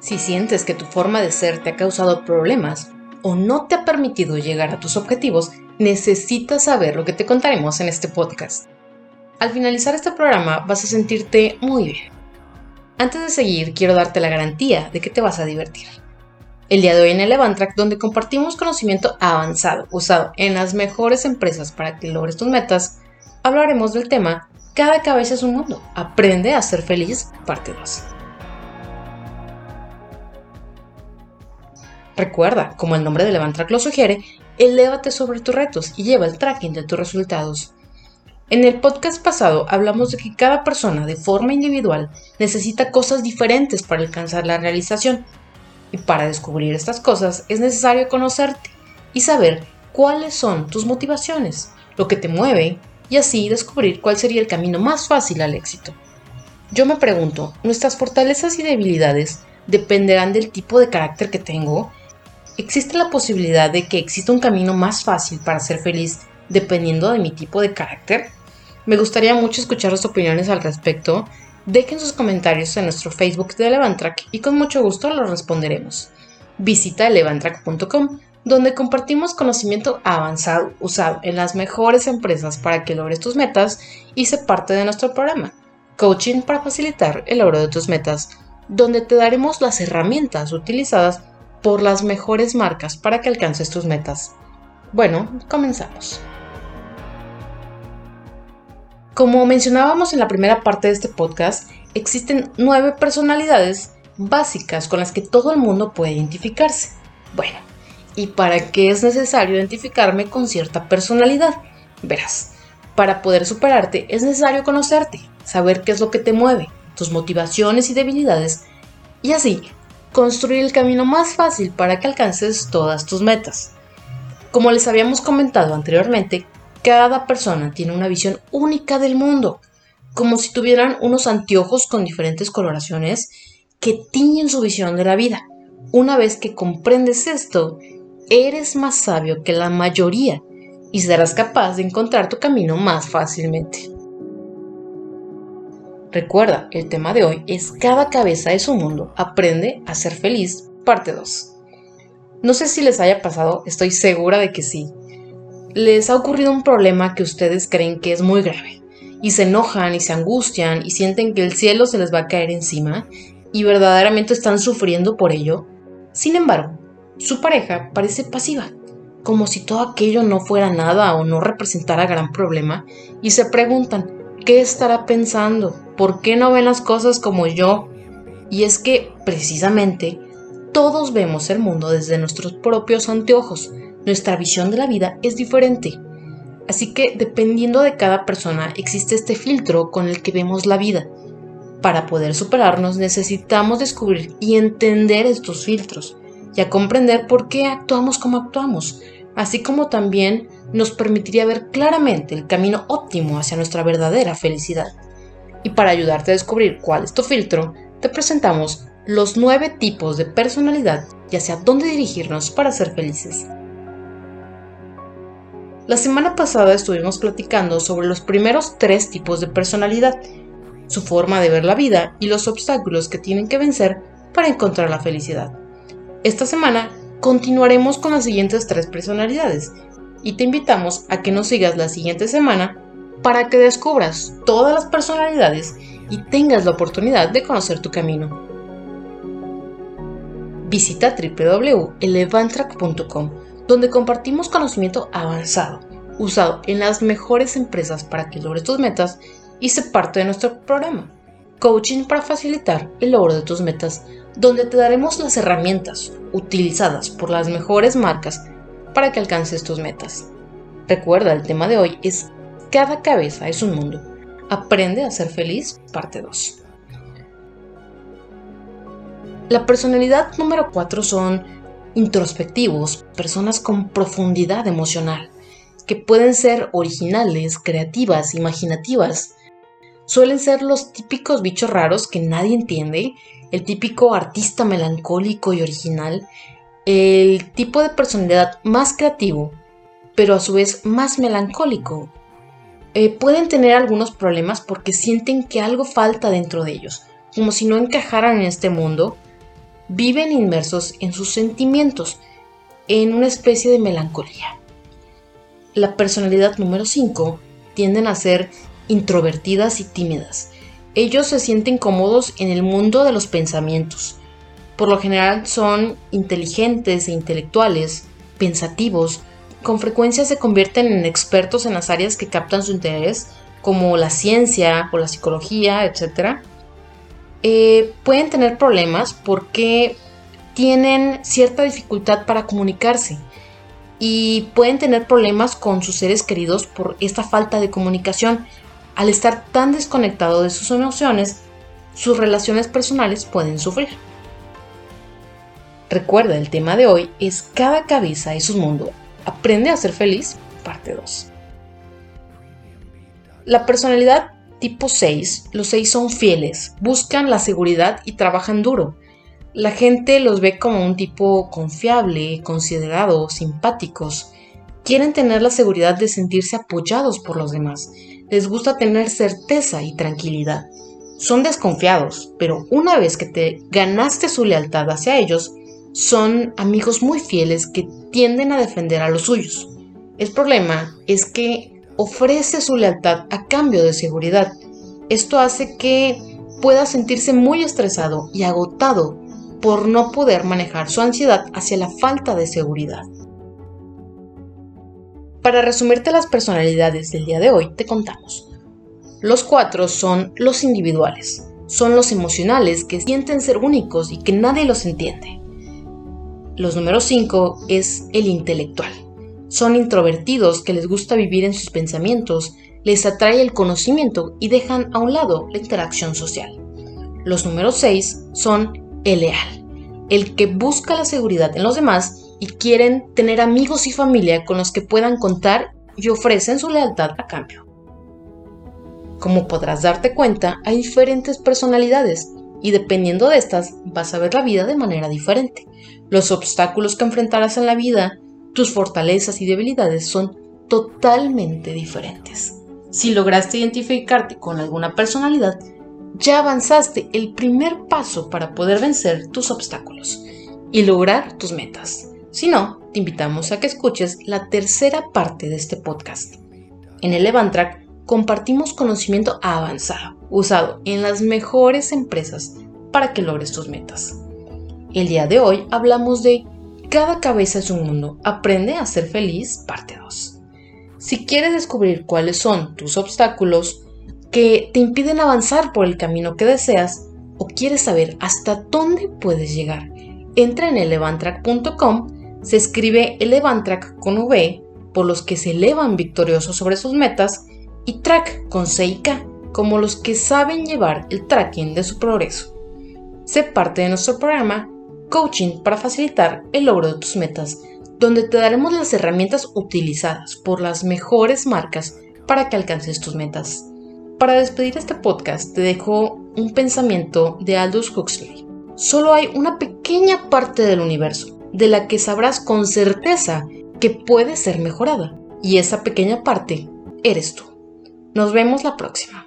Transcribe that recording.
Si sientes que tu forma de ser te ha causado problemas o no te ha permitido llegar a tus objetivos, necesitas saber lo que te contaremos en este podcast. Al finalizar este programa vas a sentirte muy bien. Antes de seguir, quiero darte la garantía de que te vas a divertir. El día de hoy en el Evantrack, donde compartimos conocimiento avanzado usado en las mejores empresas para que logres tus metas, hablaremos del tema Cada cabeza es un mundo. Aprende a ser feliz, parte 2. Recuerda, como el nombre del Levantrack lo sugiere, elévate sobre tus retos y lleva el tracking de tus resultados. En el podcast pasado hablamos de que cada persona de forma individual necesita cosas diferentes para alcanzar la realización. Y para descubrir estas cosas es necesario conocerte y saber cuáles son tus motivaciones, lo que te mueve y así descubrir cuál sería el camino más fácil al éxito. Yo me pregunto, ¿nuestras fortalezas y debilidades dependerán del tipo de carácter que tengo ¿Existe la posibilidad de que exista un camino más fácil para ser feliz dependiendo de mi tipo de carácter? Me gustaría mucho escuchar sus opiniones al respecto. Dejen sus comentarios en nuestro Facebook de Elevantrack y con mucho gusto los responderemos. Visita elevantrack.com donde compartimos conocimiento avanzado usado en las mejores empresas para que logres tus metas y se parte de nuestro programa, Coaching para facilitar el logro de tus metas, donde te daremos las herramientas utilizadas por las mejores marcas para que alcances tus metas. Bueno, comenzamos. Como mencionábamos en la primera parte de este podcast, existen nueve personalidades básicas con las que todo el mundo puede identificarse. Bueno, ¿y para qué es necesario identificarme con cierta personalidad? Verás, para poder superarte es necesario conocerte, saber qué es lo que te mueve, tus motivaciones y debilidades, y así construir el camino más fácil para que alcances todas tus metas. Como les habíamos comentado anteriormente, cada persona tiene una visión única del mundo, como si tuvieran unos anteojos con diferentes coloraciones que tiñen su visión de la vida. Una vez que comprendes esto, eres más sabio que la mayoría y serás capaz de encontrar tu camino más fácilmente. Recuerda, el tema de hoy es Cada cabeza es un mundo. Aprende a ser feliz, parte 2. No sé si les haya pasado, estoy segura de que sí. Les ha ocurrido un problema que ustedes creen que es muy grave y se enojan y se angustian y sienten que el cielo se les va a caer encima y verdaderamente están sufriendo por ello. Sin embargo, su pareja parece pasiva, como si todo aquello no fuera nada o no representara gran problema y se preguntan, ¿qué estará pensando? ¿Por qué no ven las cosas como yo? Y es que, precisamente, todos vemos el mundo desde nuestros propios anteojos. Nuestra visión de la vida es diferente. Así que, dependiendo de cada persona, existe este filtro con el que vemos la vida. Para poder superarnos necesitamos descubrir y entender estos filtros y a comprender por qué actuamos como actuamos, así como también nos permitiría ver claramente el camino óptimo hacia nuestra verdadera felicidad. Y para ayudarte a descubrir cuál es tu filtro, te presentamos los nueve tipos de personalidad y hacia dónde dirigirnos para ser felices. La semana pasada estuvimos platicando sobre los primeros tres tipos de personalidad, su forma de ver la vida y los obstáculos que tienen que vencer para encontrar la felicidad. Esta semana continuaremos con las siguientes tres personalidades y te invitamos a que nos sigas la siguiente semana para que descubras todas las personalidades y tengas la oportunidad de conocer tu camino. Visita www.elevantrack.com, donde compartimos conocimiento avanzado, usado en las mejores empresas para que logres tus metas y se parte de nuestro programa, Coaching para facilitar el logro de tus metas, donde te daremos las herramientas utilizadas por las mejores marcas para que alcances tus metas. Recuerda, el tema de hoy es cada cabeza es un mundo. Aprende a ser feliz, parte 2. La personalidad número 4 son introspectivos, personas con profundidad emocional, que pueden ser originales, creativas, imaginativas. Suelen ser los típicos bichos raros que nadie entiende, el típico artista melancólico y original, el tipo de personalidad más creativo, pero a su vez más melancólico, eh, pueden tener algunos problemas porque sienten que algo falta dentro de ellos, como si no encajaran en este mundo, viven inmersos en sus sentimientos, en una especie de melancolía. La personalidad número 5 tienden a ser introvertidas y tímidas. Ellos se sienten cómodos en el mundo de los pensamientos. Por lo general son inteligentes e intelectuales, pensativos, con frecuencia se convierten en expertos en las áreas que captan su interés, como la ciencia o la psicología, etc. Eh, pueden tener problemas porque tienen cierta dificultad para comunicarse y pueden tener problemas con sus seres queridos por esta falta de comunicación. Al estar tan desconectado de sus emociones, sus relaciones personales pueden sufrir. Recuerda, el tema de hoy es Cada cabeza es un mundo. Aprende a ser feliz, parte 2. La personalidad tipo 6, los 6 son fieles, buscan la seguridad y trabajan duro. La gente los ve como un tipo confiable, considerado, simpáticos. Quieren tener la seguridad de sentirse apoyados por los demás. Les gusta tener certeza y tranquilidad. Son desconfiados, pero una vez que te ganaste su lealtad hacia ellos, son amigos muy fieles que tienden a defender a los suyos. El problema es que ofrece su lealtad a cambio de seguridad. Esto hace que pueda sentirse muy estresado y agotado por no poder manejar su ansiedad hacia la falta de seguridad. Para resumirte las personalidades del día de hoy, te contamos. Los cuatro son los individuales, son los emocionales que sienten ser únicos y que nadie los entiende. Los números 5 es el intelectual. Son introvertidos que les gusta vivir en sus pensamientos, les atrae el conocimiento y dejan a un lado la interacción social. Los números 6 son el leal, el que busca la seguridad en los demás y quieren tener amigos y familia con los que puedan contar y ofrecen su lealtad a cambio. Como podrás darte cuenta, hay diferentes personalidades y dependiendo de estas vas a ver la vida de manera diferente. Los obstáculos que enfrentarás en la vida, tus fortalezas y debilidades son totalmente diferentes. Si lograste identificarte con alguna personalidad, ya avanzaste el primer paso para poder vencer tus obstáculos y lograr tus metas. Si no, te invitamos a que escuches la tercera parte de este podcast. En el compartimos conocimiento avanzado, usado en las mejores empresas para que logres tus metas. El día de hoy hablamos de Cada cabeza es un mundo, aprende a ser feliz, parte 2. Si quieres descubrir cuáles son tus obstáculos que te impiden avanzar por el camino que deseas o quieres saber hasta dónde puedes llegar, entra en elevantrack.com, se escribe Elevantrack con V, por los que se elevan victoriosos sobre sus metas, y track con C y K, como los que saben llevar el tracking de su progreso. Sé parte de nuestro programa Coaching para facilitar el logro de tus metas, donde te daremos las herramientas utilizadas por las mejores marcas para que alcances tus metas. Para despedir este podcast te dejo un pensamiento de Aldous Huxley. Solo hay una pequeña parte del universo de la que sabrás con certeza que puede ser mejorada. Y esa pequeña parte eres tú. Nos vemos la próxima.